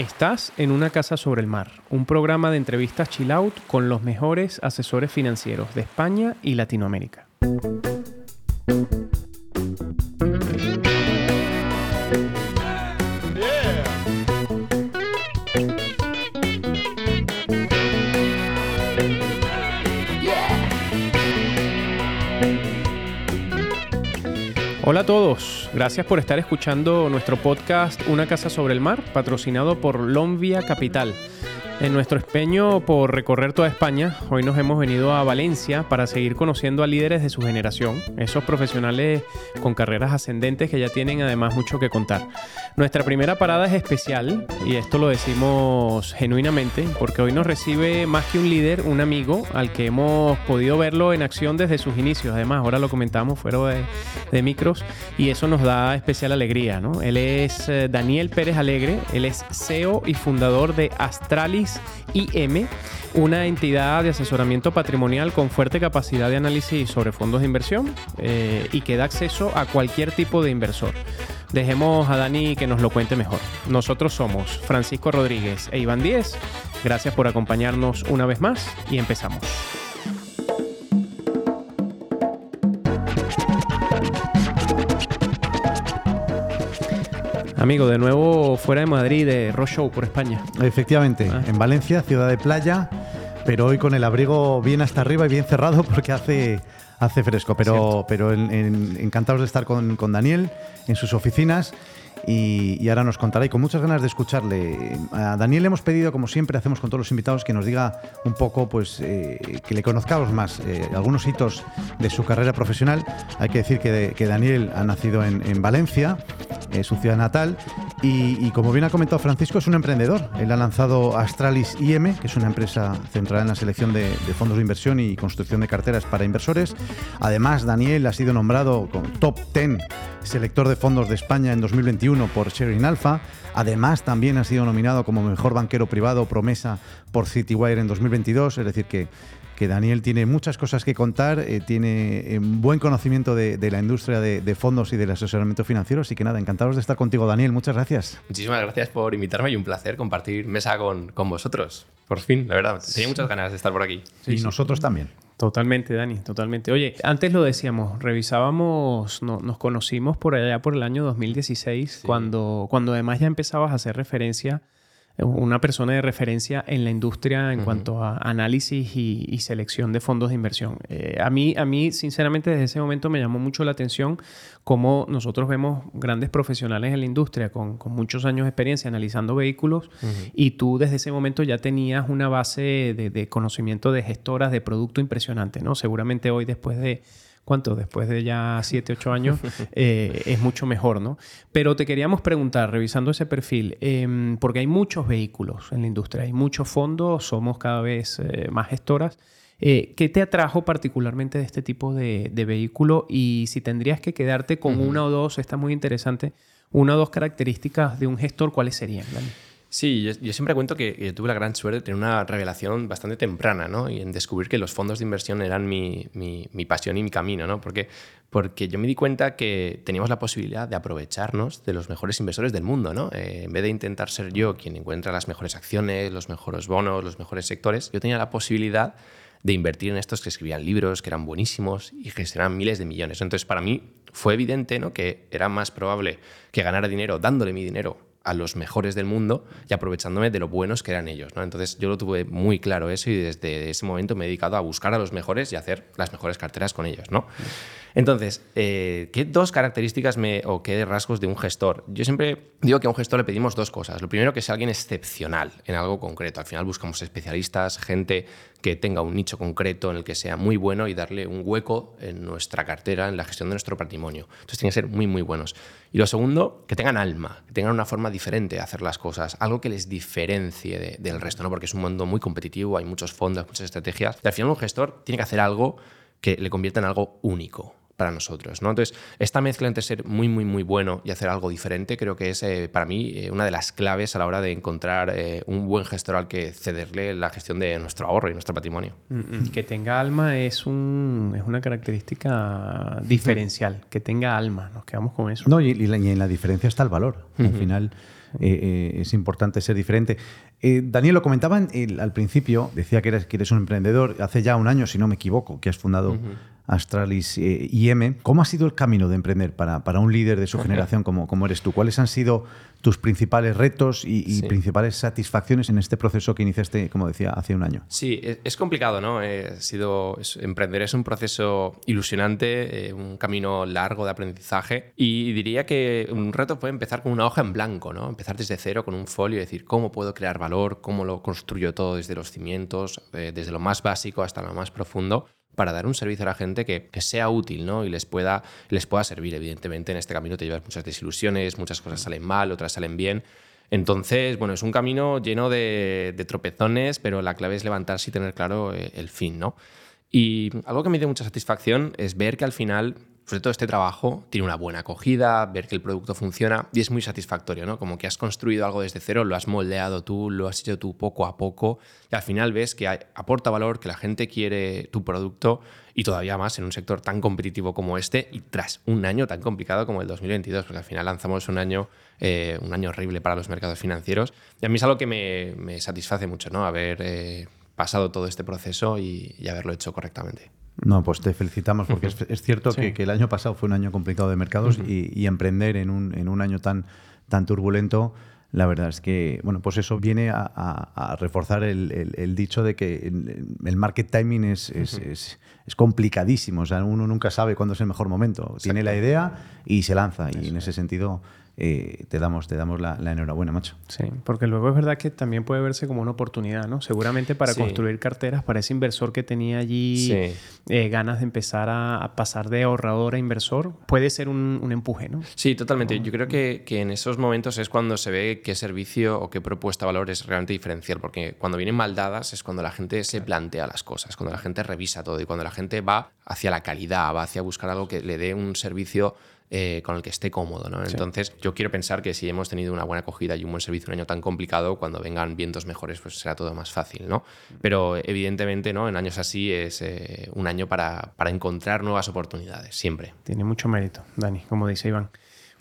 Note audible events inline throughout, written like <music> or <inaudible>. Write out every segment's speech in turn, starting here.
Estás en una casa sobre el mar, un programa de entrevistas chill out con los mejores asesores financieros de España y Latinoamérica. Gracias por estar escuchando nuestro podcast Una casa sobre el mar, patrocinado por Lombia Capital. En nuestro espeño por recorrer toda España, hoy nos hemos venido a Valencia para seguir conociendo a líderes de su generación, esos profesionales con carreras ascendentes que ya tienen además mucho que contar. Nuestra primera parada es especial y esto lo decimos genuinamente porque hoy nos recibe más que un líder, un amigo al que hemos podido verlo en acción desde sus inicios. Además, ahora lo comentamos fuera de, micros y eso nos da especial alegría. ¿no? Él es eh, Daniel Pérez Alegre, él es CEO y fundador de Astralis IM, una entidad de asesoramiento patrimonial con fuerte capacidad de análisis sobre fondos de inversión eh, y que da acceso a cualquier tipo de inversor. Dejemos a Dani que nos lo cuente mejor. Nosotros somos Francisco Rodríguez e Iván Díez. Gracias por acompañarnos una vez más y empezamos. Amigo, de nuevo fuera de Madrid, de Rock Show por España. Efectivamente, ah. en Valencia, ciudad de playa, pero hoy con el abrigo bien hasta arriba y bien cerrado porque hace, hace fresco. Pero, pero encantados de estar con, con Daniel en sus oficinas y, ahora nos contará y con muchas ganas de escucharle. A Daniel le hemos pedido, como siempre hacemos con todos los invitados, que nos diga un poco, pues, eh, que le conozcamos más, eh, algunos hitos de su carrera profesional. Hay que decir que, Daniel ha nacido en, Valencia, es su ciudad natal, y, como bien ha comentado Francisco, es un emprendedor. Él ha lanzado Astralis IM, que es una empresa centrada en la selección de, fondos de inversión y construcción de carteras para inversores. Además, Daniel ha sido nombrado con top 10 selector de fondos de España en 2021 por Sherin Alpha. Además, también ha sido nominado como mejor banquero privado promesa por Citywire en 2022. Es decir, que, que Daniel tiene muchas cosas que contar, eh, tiene eh, buen conocimiento de, la industria de, fondos y del asesoramiento financiero. Así que nada, encantados de estar contigo, Daniel. Muchas gracias. Muchísimas gracias por invitarme y un placer compartir mesa con, con vosotros. Por fin, la verdad. Tenía muchas ganas de estar por aquí. y nosotros también. Totalmente, Dani, totalmente. Oye, antes lo decíamos, revisábamos, nos conocimos por allá por el año 2016, cuando, cuando además ya empezabas a hacer referencia una persona de referencia en la industria en cuanto a análisis y, selección de fondos de inversión. Eh, a, mí, a mí, sinceramente, desde ese momento me llamó mucho la atención cómo nosotros vemos grandes profesionales en la industria con, muchos años de experiencia analizando vehículos y tú desde ese momento ya tenías una base de, de conocimiento de gestoras de producto impresionante, ¿no? Seguramente hoy después de ¿cuánto? Después de ya 7, 8 años, <laughs> eh, es mucho mejor, ¿no? Pero te queríamos preguntar, revisando ese perfil, em, porque hay muchos vehículos en la industria, hay muchos fondos, somos cada vez eh, más gestoras. Eh, ¿Qué te atrajo particularmente de este tipo de, vehículo? Y si tendrías que quedarte con una o dos, está muy interesante, una o dos características de un gestor, ¿cuáles serían? Sí, yo, siempre cuento que, tuve la gran suerte de tener una revelación bastante temprana, ¿no? Y en descubrir que los fondos de inversión eran mi, mi, pasión y mi camino, ¿no? Porque, porque yo me di cuenta que teníamos la posibilidad de aprovecharnos de los mejores inversores del mundo, ¿no? Eh, en vez de intentar ser yo quien encuentra las mejores acciones, los mejores bonos, los mejores sectores, yo tenía la posibilidad de invertir en estos que escribían libros, que eran buenísimos y gestionaban miles de millones. Entonces, para mí fue evidente ¿no? que era más probable que ganara dinero dándole mi dinero a los mejores del mundo y aprovechándome de lo buenos que eran ellos. ¿no? Entonces yo lo tuve muy claro eso y desde ese momento me he dedicado a buscar a los mejores y hacer las mejores carteras con ellos. ¿no? Entonces, eh, ¿qué dos características me, o qué rasgos de un gestor? Yo siempre digo que a un gestor le pedimos dos cosas. Lo primero, que sea alguien excepcional en algo concreto. Al final buscamos especialistas, gente que tenga un nicho concreto en el que sea muy bueno y darle un hueco en nuestra cartera, en la gestión de nuestro patrimonio. Entonces, tienen que ser muy, muy buenos. Y lo segundo, que tengan alma, que tengan una forma diferente de hacer las cosas, algo que les diferencie del resto, ¿no? porque es un mundo muy competitivo, hay muchos fondos, muchas estrategias. Al final un gestor tiene que hacer algo que le convierta en algo único para nosotros. ¿no? Entonces, esta mezcla entre ser muy, muy, muy bueno y hacer algo diferente creo que es eh, para mí eh, una de las claves a la hora de encontrar eh, un buen gestor al que cederle la gestión de nuestro ahorro y nuestro patrimonio. Mm, mm. Que tenga alma es, un, es una característica diferencial, que tenga alma, nos quedamos con eso. No, y, en la diferencia está el valor. Al final es importante ser diferente. Daniel, lo comentaba al principio, decía que eres, que eres un emprendedor, hace ya un año, si no me equivoco, que has fundado Astralis eh, IM. ¿Cómo ha sido el camino de emprender para, para un líder de su generación como, como, eres tú? ¿Cuáles han sido tus principales retos y, principales satisfacciones en este proceso que iniciaste, como decía, hace un año? Sí, es, complicado, ¿no? Eh, sido, emprender es un proceso ilusionante, eh, un camino largo de aprendizaje y diría que un reto puede empezar con una hoja en blanco, ¿no? Empezar desde cero con un folio y decir cómo puedo crear valor, cómo lo construyo todo desde los cimientos, desde lo más básico hasta lo más profundo para dar un servicio a la gente que, sea útil ¿no? y les pueda, les pueda servir. Evidentemente, en este camino te llevas muchas desilusiones, muchas cosas salen mal, otras salen bien. Entonces, bueno, es un camino lleno de, tropezones, pero la clave es levantarse y tener claro eh, el fin, ¿no? Y algo que me dio mucha satisfacción es ver que al final sobre todo este trabajo tiene una buena acogida, ver que el producto funciona y es muy satisfactorio, ¿no? Como que has construido algo desde cero, lo has moldeado tú, lo has hecho tú poco a poco y al final ves que aporta valor, que la gente quiere tu producto y todavía más en un sector tan competitivo como este y tras un año tan complicado como el 2022, porque al final lanzamos un año, eh, un año horrible para los mercados financieros y a mí es algo que me, satisface mucho, ¿no? Haber eh, pasado todo este proceso y haberlo hecho correctamente. No, pues te felicitamos porque es, cierto que, el año pasado fue un año complicado de mercados y, emprender en un, en un año tan, tan turbulento, la verdad es que, bueno, pues eso viene a, reforzar el, dicho de que el market timing es, es, complicadísimo. O sea, uno nunca sabe cuándo es el mejor momento. Tiene la idea y se lanza. Y en ese sentido, eh, te damos, te damos la, enhorabuena, macho. Sí, porque luego es verdad que también puede verse como una oportunidad, ¿no? Seguramente para construir carteras, para ese inversor que tenía allí eh, ganas de empezar a, pasar de ahorrador a inversor, puede ser un, empuje, ¿no? Sí, totalmente. Yo creo que, que, en esos momentos es cuando se ve qué servicio o qué propuesta de valor es realmente diferencial, porque cuando vienen mal dadas es cuando la gente se plantea las cosas, cuando la gente revisa todo y cuando la gente va hacia la calidad, va hacia buscar algo que le dé un servicio eh, con el que esté cómodo. ¿no? Entonces, yo quiero pensar que si hemos tenido una buena acogida y un buen servicio un año tan complicado, cuando vengan vientos mejores, pues será todo más fácil. ¿no? Pero evidentemente, ¿no? en años así es eh, un año para, para encontrar nuevas oportunidades, siempre. Tiene mucho mérito, Dani, como dice Iván.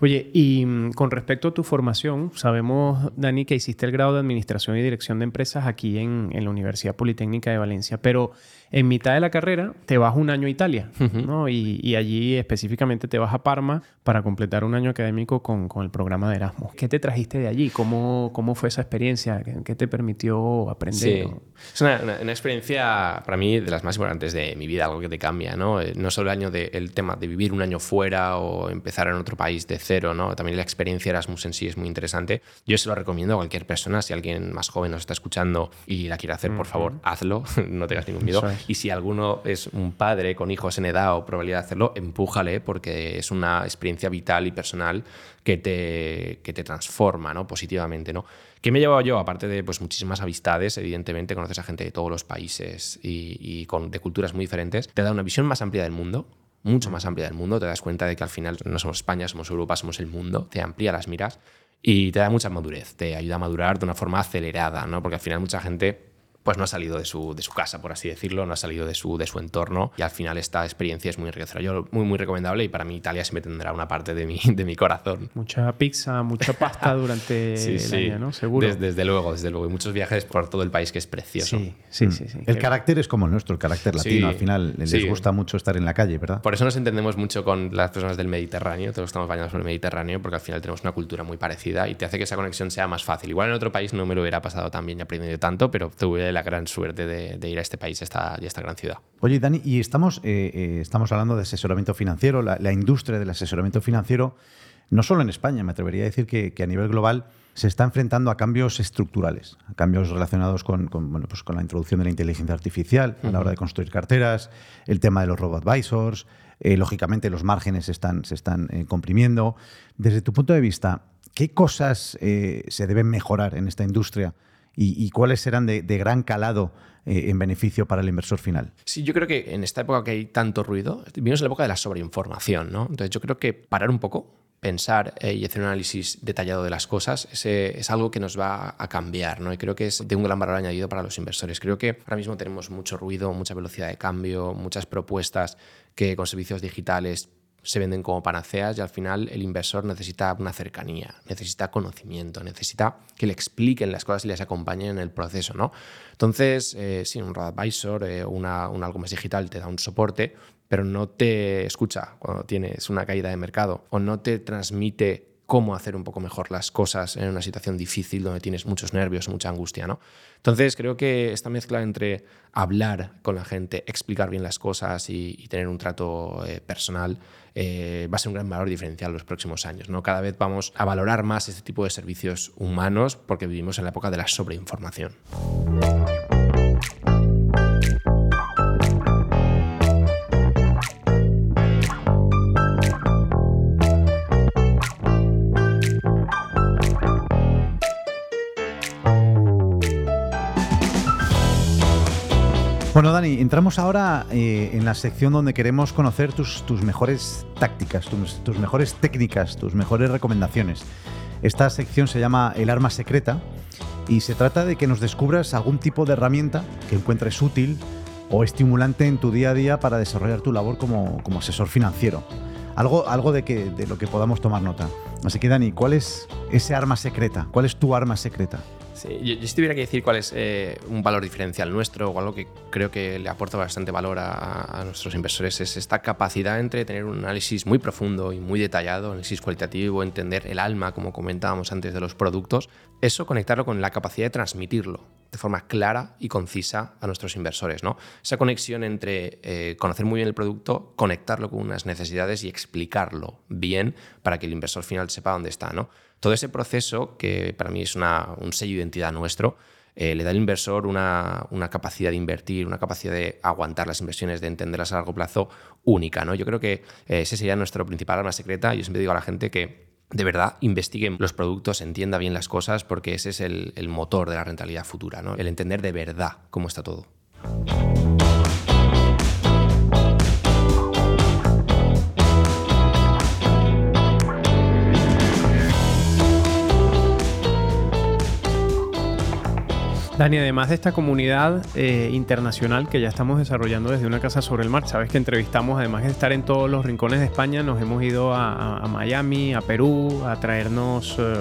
Oye, y mm, con respecto a tu formación, sabemos, Dani, que hiciste el grado de Administración y Dirección de Empresas aquí en, en la Universidad Politécnica de Valencia, pero en mitad de la carrera te vas un año a Italia, ¿no? Y, allí específicamente te vas a Parma para completar un año académico con, con, el programa de Erasmus. ¿Qué te trajiste de allí? ¿Cómo, cómo fue esa experiencia? ¿Qué, te permitió aprender? Sí. Es una, una, experiencia para mí de las más importantes de mi vida, algo que te cambia, ¿no? Eh, no solo el año de, el tema de vivir un año fuera o empezar en otro país de cero, ¿no? También la experiencia Erasmus en sí es muy interesante. Yo se lo recomiendo a cualquier persona, si alguien más joven nos está escuchando y la quiere hacer, por favor, hazlo, <laughs> no tengas ningún miedo. Y si alguno es un padre con hijos en edad o probabilidad de hacerlo, empújale porque es una experiencia vital y personal que te, que te transforma ¿no? positivamente. ¿no? ¿Qué me he llevado yo? Aparte de pues, muchísimas amistades, evidentemente conoces a gente de todos los países y, con, de culturas muy diferentes, te da una visión más amplia del mundo, mucho más amplia del mundo, te das cuenta de que al final no somos España, somos Europa, somos el mundo, te amplía las miras y te da mucha madurez, te ayuda a madurar de una forma acelerada, ¿no? porque al final mucha gente pues no ha salido de su, de su casa, por así decirlo, no ha salido de su, de su entorno y al final esta experiencia es muy enriquecedora. Yo muy, muy recomendable y para mí Italia siempre tendrá una parte de mi, <laughs> de mi corazón. Mucha pizza, mucha pasta durante <laughs> el año, ¿no? Seguro. Desde, luego, desde luego. Y muchos viajes por todo el país que es precioso. Sí, sí, mm. sí. El carácter es como el nuestro, el carácter latino. Al final les gusta mucho estar en la calle, ¿verdad? Por eso nos entendemos mucho con las personas del Mediterráneo, todos estamos bañados por el Mediterráneo, porque al final tenemos una cultura muy parecida y te hace que esa conexión sea más fácil. Igual en otro país no me lo hubiera pasado tan bien y aprendido tanto, pero tuve la gran suerte de, ir a este país esta, y a esta gran ciudad. Oye, Dani, y estamos, eh, eh, estamos hablando de asesoramiento financiero, la, industria del asesoramiento financiero, no solo en España, me atrevería a decir que, a nivel global se está enfrentando a cambios estructurales, a cambios relacionados con, bueno, pues con la introducción de la inteligencia artificial a la hora de construir carteras, el tema de los robo-advisors, eh, lógicamente los márgenes están, se están comprimiendo. Desde tu punto de vista, ¿qué cosas se deben mejorar en esta industria y, cuáles serán de, gran calado eh, en beneficio para el inversor final. Sí, yo creo que en esta época que hay tanto ruido, vivimos en la época de la sobreinformación, ¿no? Entonces yo creo que parar un poco, pensar eh, y hacer un análisis detallado de las cosas es algo que nos va a cambiar, ¿no? Y creo que es de un gran valor añadido para los inversores. Creo que ahora mismo tenemos mucho ruido, mucha velocidad de cambio, muchas propuestas que con servicios digitales se venden como panaceas y al final el inversor necesita una cercanía, necesita conocimiento, necesita que le expliquen las cosas y les acompañen en el proceso. ¿no? Entonces, eh, sí, un advisor eh, una, un algo más digital te da un soporte, pero no te escucha cuando tienes una caída de mercado o no te transmite cómo hacer un poco mejor las cosas en una situación difícil donde tienes muchos nervios mucha angustia, ¿no? Entonces creo que esta mezcla entre hablar con la gente, explicar bien las cosas y, tener un trato eh, personal eh, va a ser un gran valor diferencial en los próximos años, ¿no? Cada vez vamos a valorar más este tipo de servicios humanos porque vivimos en la época de la sobreinformación. Bueno, Dani, entramos ahora eh, en la sección donde queremos conocer tus, tus mejores tácticas, tus, mejores técnicas, tus mejores recomendaciones. Esta sección se llama El arma secreta y se trata de que nos descubras algún tipo de herramienta que encuentres útil o estimulante en tu día a día para desarrollar tu labor como, como asesor financiero. Algo, algo de, que, de lo que podamos tomar nota. Así que, Dani, ¿cuál es ese arma secreta? ¿Cuál es tu arma secreta? Yo, si tuviera que decir cuál es eh, un valor diferencial nuestro o algo que creo que le aporta bastante valor a, nuestros inversores es esta capacidad entre tener un análisis muy profundo y muy detallado, análisis cualitativo, entender el alma, como comentábamos antes, de los productos, eso conectarlo con la capacidad de transmitirlo de forma clara y concisa a nuestros inversores. ¿no? Esa conexión entre eh, conocer muy bien el producto, conectarlo con unas necesidades y explicarlo bien para que el inversor final sepa dónde está. ¿no? Todo ese proceso, que para mí es un sello de identidad nuestro, eh, le da al inversor una, capacidad de invertir, una capacidad de aguantar las inversiones, de entenderlas a largo plazo única. ¿no? Yo creo que eh, ese sería nuestro principal arma secreta. Yo siempre digo a la gente que de verdad investiguen los productos, entienda bien las cosas, porque ese es el, el motor de la rentabilidad futura, ¿no? el entender de verdad cómo está todo. Dani, además de esta comunidad eh, internacional que ya estamos desarrollando desde una casa sobre el mar, sabes que entrevistamos, además de estar en todos los rincones de España, nos hemos ido a, Miami, a Perú, a traernos eh,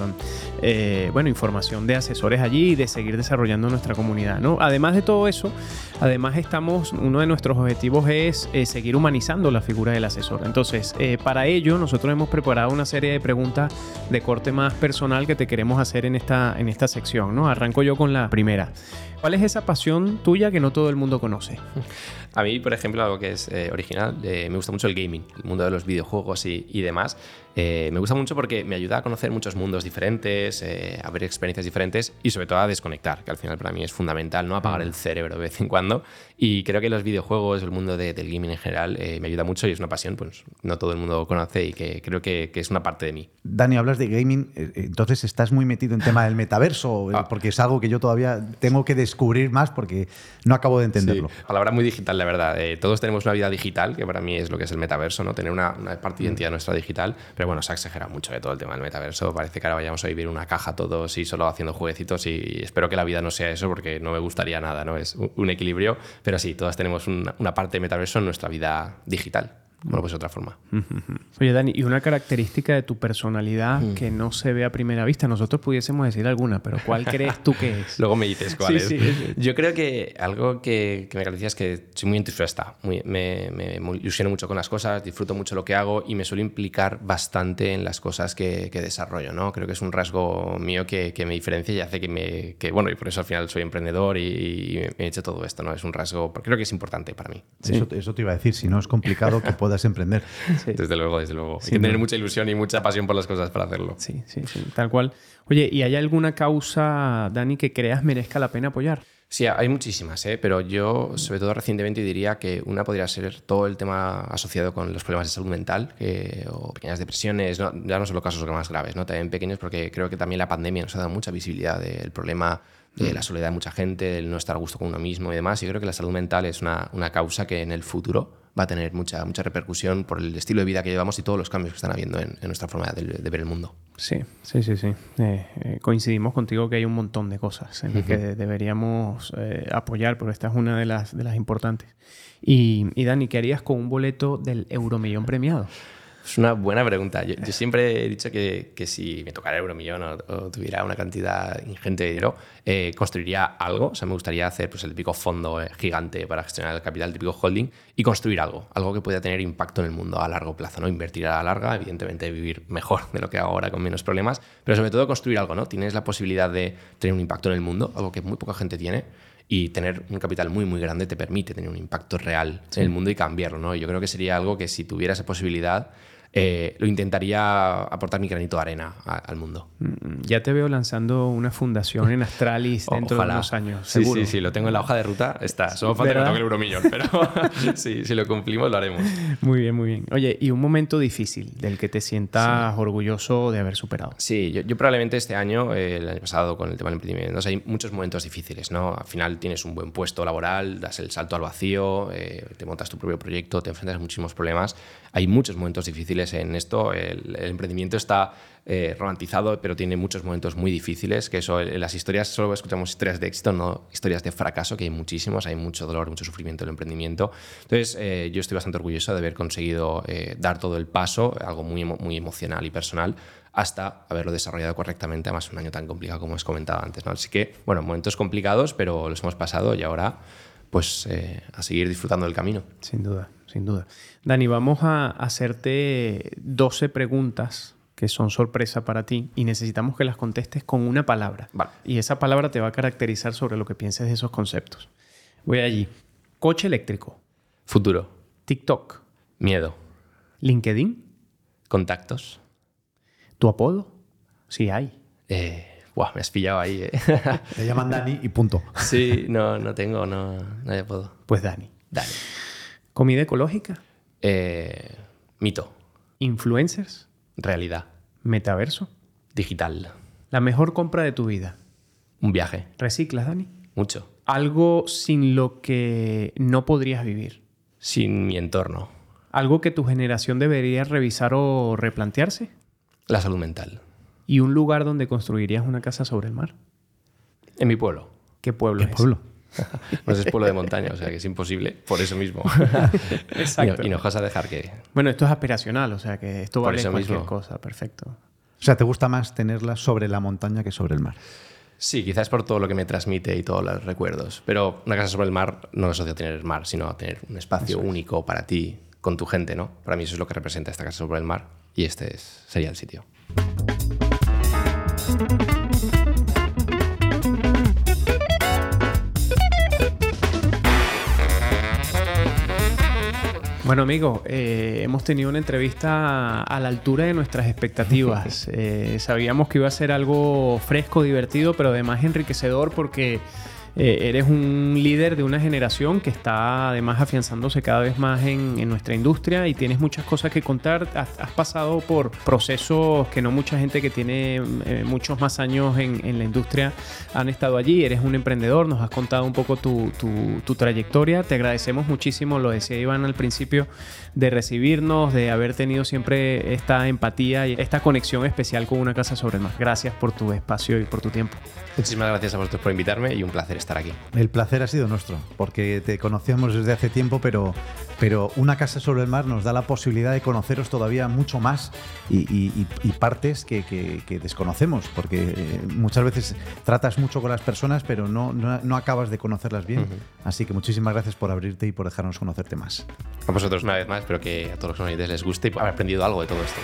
eh, bueno, información de asesores allí y de seguir desarrollando nuestra comunidad. Además de todo eso, además estamos, uno de nuestros objetivos es seguir humanizando la figura del asesor. Entonces, para ello, nosotros hemos preparado una serie de preguntas de corte más personal que te queremos hacer en esta, en esta sección. Arranco yo con la primera. ¿Cuál es esa pasión tuya que no todo el mundo conoce? A mí, por ejemplo, algo que es eh, original, eh, me gusta mucho el gaming, el mundo de los videojuegos y, y demás. Eh, me gusta mucho porque me ayuda a conocer muchos mundos diferentes, eh, a ver experiencias diferentes y sobre todo a desconectar, que al final para mí es fundamental, no apagar el cerebro de vez en cuando. Y creo que los videojuegos, el mundo del gaming en general, eh, me ayuda mucho y es una pasión, pues no todo el mundo conoce y que creo que, es una parte de mí. Dani, hablas de gaming, entonces estás muy metido en tema del metaverso, <laughs> ah. porque es algo que yo todavía tengo que descubrir más porque no acabo de entenderlo. Sí, palabra muy digital, la verdad. todos tenemos una vida digital, que para mí es lo que es el metaverso, ¿no? tener una, una parte de identidad nuestra digital, pero bueno, se ha exagerado mucho de todo el tema del metaverso. Parece que ahora vayamos a vivir una caja todos y solo haciendo jueguecitos y espero que la vida no sea eso porque no me gustaría nada, ¿no? Es un equilibrio, pero sí, todas tenemos una parte de metaverso en nuestra vida digital. Bueno, pues de otra forma. Oye, Dani, y una característica de tu personalidad mm. que no se ve a primera vista, nosotros pudiésemos decir alguna, pero ¿cuál <laughs> crees tú que es? Luego me dices cuál es. Yo creo que algo que, me caracteriza es que soy muy entusiasta, muy, me, me, ilusiono mucho con las cosas, disfruto mucho lo que hago y me suelo implicar bastante en las cosas que, desarrollo, ¿no? Creo que es un rasgo mío que, me diferencia y hace que me... Que, bueno, y por eso al final soy emprendedor y, me he hecho todo esto, ¿no? Es un rasgo, creo que es importante para mí. Eso, eso, te iba a decir, si no es complicado que <laughs> puedas emprender. Desde luego, desde luego. Hay que tener mucha ilusión y mucha pasión por las cosas para hacerlo. Sí, sí, sí, tal cual. Oye, ¿y hay alguna causa, Dani, que creas merezca la pena apoyar? Sí, hay muchísimas, ¿eh? pero yo, sobre todo recientemente, diría que una podría ser todo el tema asociado con los problemas de salud mental o pequeñas depresiones, no, ya no son los casos más graves, ¿no? también pequeños, porque creo que también la pandemia nos ha dado mucha visibilidad del problema de mm. la soledad de mucha gente, el no estar a gusto con uno mismo y demás. Y creo que la salud mental es una, una causa que en el futuro va a tener mucha, mucha repercusión por el estilo de vida que llevamos y todos los cambios que están habiendo en, nuestra forma de, ver el mundo. Sí, sí, sí, sí. Eh, eh, coincidimos contigo que hay un montón de cosas en las que deberíamos eh, apoyar, porque esta es una de las, de las importantes. Y, y Dani, ¿qué harías con un boleto del Euromillón premiado? Es una buena pregunta. Yo, siempre he dicho que, que, si me tocara euromillón o, o, tuviera una cantidad ingente de dinero, eh, construiría algo. O sea, me gustaría hacer pues, el típico fondo eh, gigante para gestionar el capital, el típico holding, y construir algo. Algo que pueda tener impacto en el mundo a largo plazo. ¿no? Invertir a la larga, evidentemente vivir mejor de lo que hago ahora con menos problemas, pero sobre todo construir algo. ¿no? Tienes la posibilidad de tener un impacto en el mundo, algo que muy poca gente tiene y tener un capital muy, muy grande te permite tener un impacto real en el mundo y cambiarlo, ¿no? Yo creo que sería algo que si tuviera esa posibilidad, eh, lo intentaría aportar mi granito de arena al mundo. Mm, ya te veo lanzando una fundación en Astralis <laughs> dentro de unos años. Sí, sí, sí, lo tengo en la hoja de ruta. Está. Solo falta que toque el euromillón, pero <laughs> sí, si lo cumplimos, lo haremos. <laughs> Muy bien, muy bien. Oye, ¿y un momento difícil del que te sientas orgulloso de haber superado? Sí, yo, probablemente este año, eh, el año pasado, con el tema del emprendimiento, hay muchos momentos difíciles, ¿no? Al final tienes un buen puesto laboral, das el salto al vacío, eh, te montas tu propio proyecto, te enfrentas a muchísimos problemas. Hay muchos momentos difíciles en esto. El, emprendimiento está eh, romantizado, pero tiene muchos momentos muy difíciles, que eso, en las historias solo escuchamos historias de éxito, no historias de fracaso, que hay muchísimos, hay mucho dolor, mucho sufrimiento en el emprendimiento. Entonces, eh, yo estoy bastante orgulloso de haber conseguido eh, dar todo el paso, algo muy, muy emocional y personal, hasta haberlo desarrollado correctamente, además un año tan complicado como os comentado antes. ¿no? Así que, bueno, momentos complicados, pero los hemos pasado y ahora pues a seguir disfrutando del camino. Sin duda, sin duda. Dani, vamos a hacerte 12 preguntas que son sorpresa para ti y necesitamos que las contestes con una palabra. Y esa palabra te va a caracterizar sobre lo que pienses de esos conceptos. Voy allí. Coche eléctrico. Futuro. TikTok. Miedo. LinkedIn. Contactos. ¿Tu apodo? Sí hay. Eh, me has pillado ahí. Eh. Te llaman Dani y punto. Sí, no, no tengo, no, no hay apodo. Pues Dani. Dani. ¿Comida ecológica? Eh, mito. ¿Influencers? Realidad. ¿Metaverso? Digital. ¿La mejor compra de tu vida? Un viaje. ¿Reciclas, Dani? Mucho. ¿Algo sin lo que no podrías vivir? Sin mi entorno. ¿Algo que tu generación debería revisar o replantearse? La salud mental. ¿Y un lugar donde construirías una casa sobre el mar? En mi pueblo. ¿Qué pueblo ¿Qué pueblo? <laughs> no es pueblo de montaña, o sea que es imposible por eso mismo. <laughs> Exacto. Y, no vas a dejar que. Bueno, esto es aspiracional, o sea que esto vale cualquier cosa, perfecto. O sea, ¿te gusta más tenerla sobre la montaña que sobre el mar? Sí, quizás por todo lo que me transmite y todos los recuerdos. Pero una casa sobre el mar no asocia a tener el mar, sino a tener un espacio único para ti, con tu gente, ¿no? Para mí eso es lo que representa esta casa sobre el mar y este es, sería el sitio. Bueno, amigos, eh, hemos tenido una entrevista a la altura de nuestras expectativas. <laughs> Eh, sabíamos que iba a ser algo fresco, divertido, pero además enriquecedor porque eh, eres un líder de una generación que está además afianzándose cada vez más en, nuestra industria y tienes muchas cosas que contar. Has, pasado por procesos que no mucha gente que tiene eh, muchos más años en, la industria han estado allí. Eres un emprendedor, nos has contado un poco tu, tu trayectoria. Te agradecemos muchísimo, lo decía Iván al principio, de recibirnos, de haber tenido siempre esta empatía y esta conexión especial con una casa sobre el mar. Gracias por tu espacio y por tu tiempo. Muchísimas gracias a vosotros por invitarme y un placer estar aquí. El placer ha sido nuestro, porque te conocíamos desde hace tiempo, pero, pero una casa sobre el mar nos da la posibilidad de conoceros todavía mucho más y, partes que, desconocemos, porque eh, muchas veces tratas mucho con las personas, pero no, no, acabas de conocerlas bien. Así que muchísimas gracias por abrirte y por dejarnos conocerte más. A vosotros una vez más, espero que a todos los oyentes les guste y haber aprendido algo de todo esto.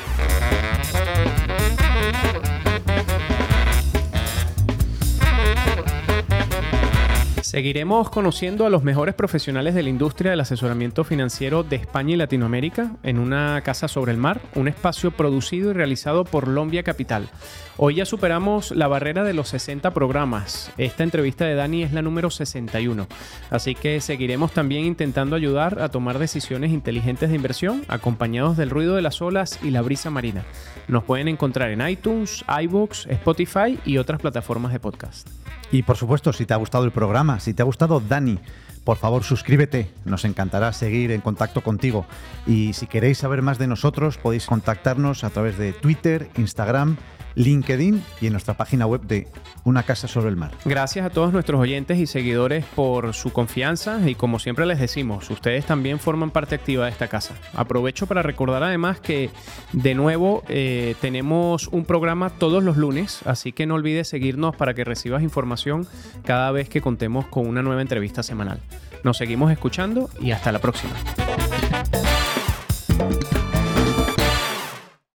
Seguiremos conociendo a los mejores profesionales de la industria del asesoramiento financiero de España y Latinoamérica en una casa sobre el mar, un espacio producido y realizado por Lombia Capital. Hoy ya superamos la barrera de los 60 programas. Esta entrevista de Dani es la número 61, así que seguiremos también intentando ayudar a tomar decisiones inteligentes de inversión acompañados del ruido de las olas y la brisa marina. Nos pueden encontrar en iTunes, iBooks, Spotify y otras plataformas de podcast. Y por supuesto, si te ha gustado el programa, si te ha gustado Dani, por favor suscríbete, nos encantará seguir en contacto contigo. Y si queréis saber más de nosotros, podéis contactarnos a través de Twitter, Instagram LinkedIn y en nuestra página web de Una Casa sobre el Mar. Gracias a todos nuestros oyentes y seguidores por su confianza y como siempre les decimos, ustedes también forman parte activa de esta casa. Aprovecho para recordar además que de nuevo eh, tenemos un programa todos los lunes, así que no olvides seguirnos para que recibas información cada vez que contemos con una nueva entrevista semanal. Nos seguimos escuchando y hasta la próxima.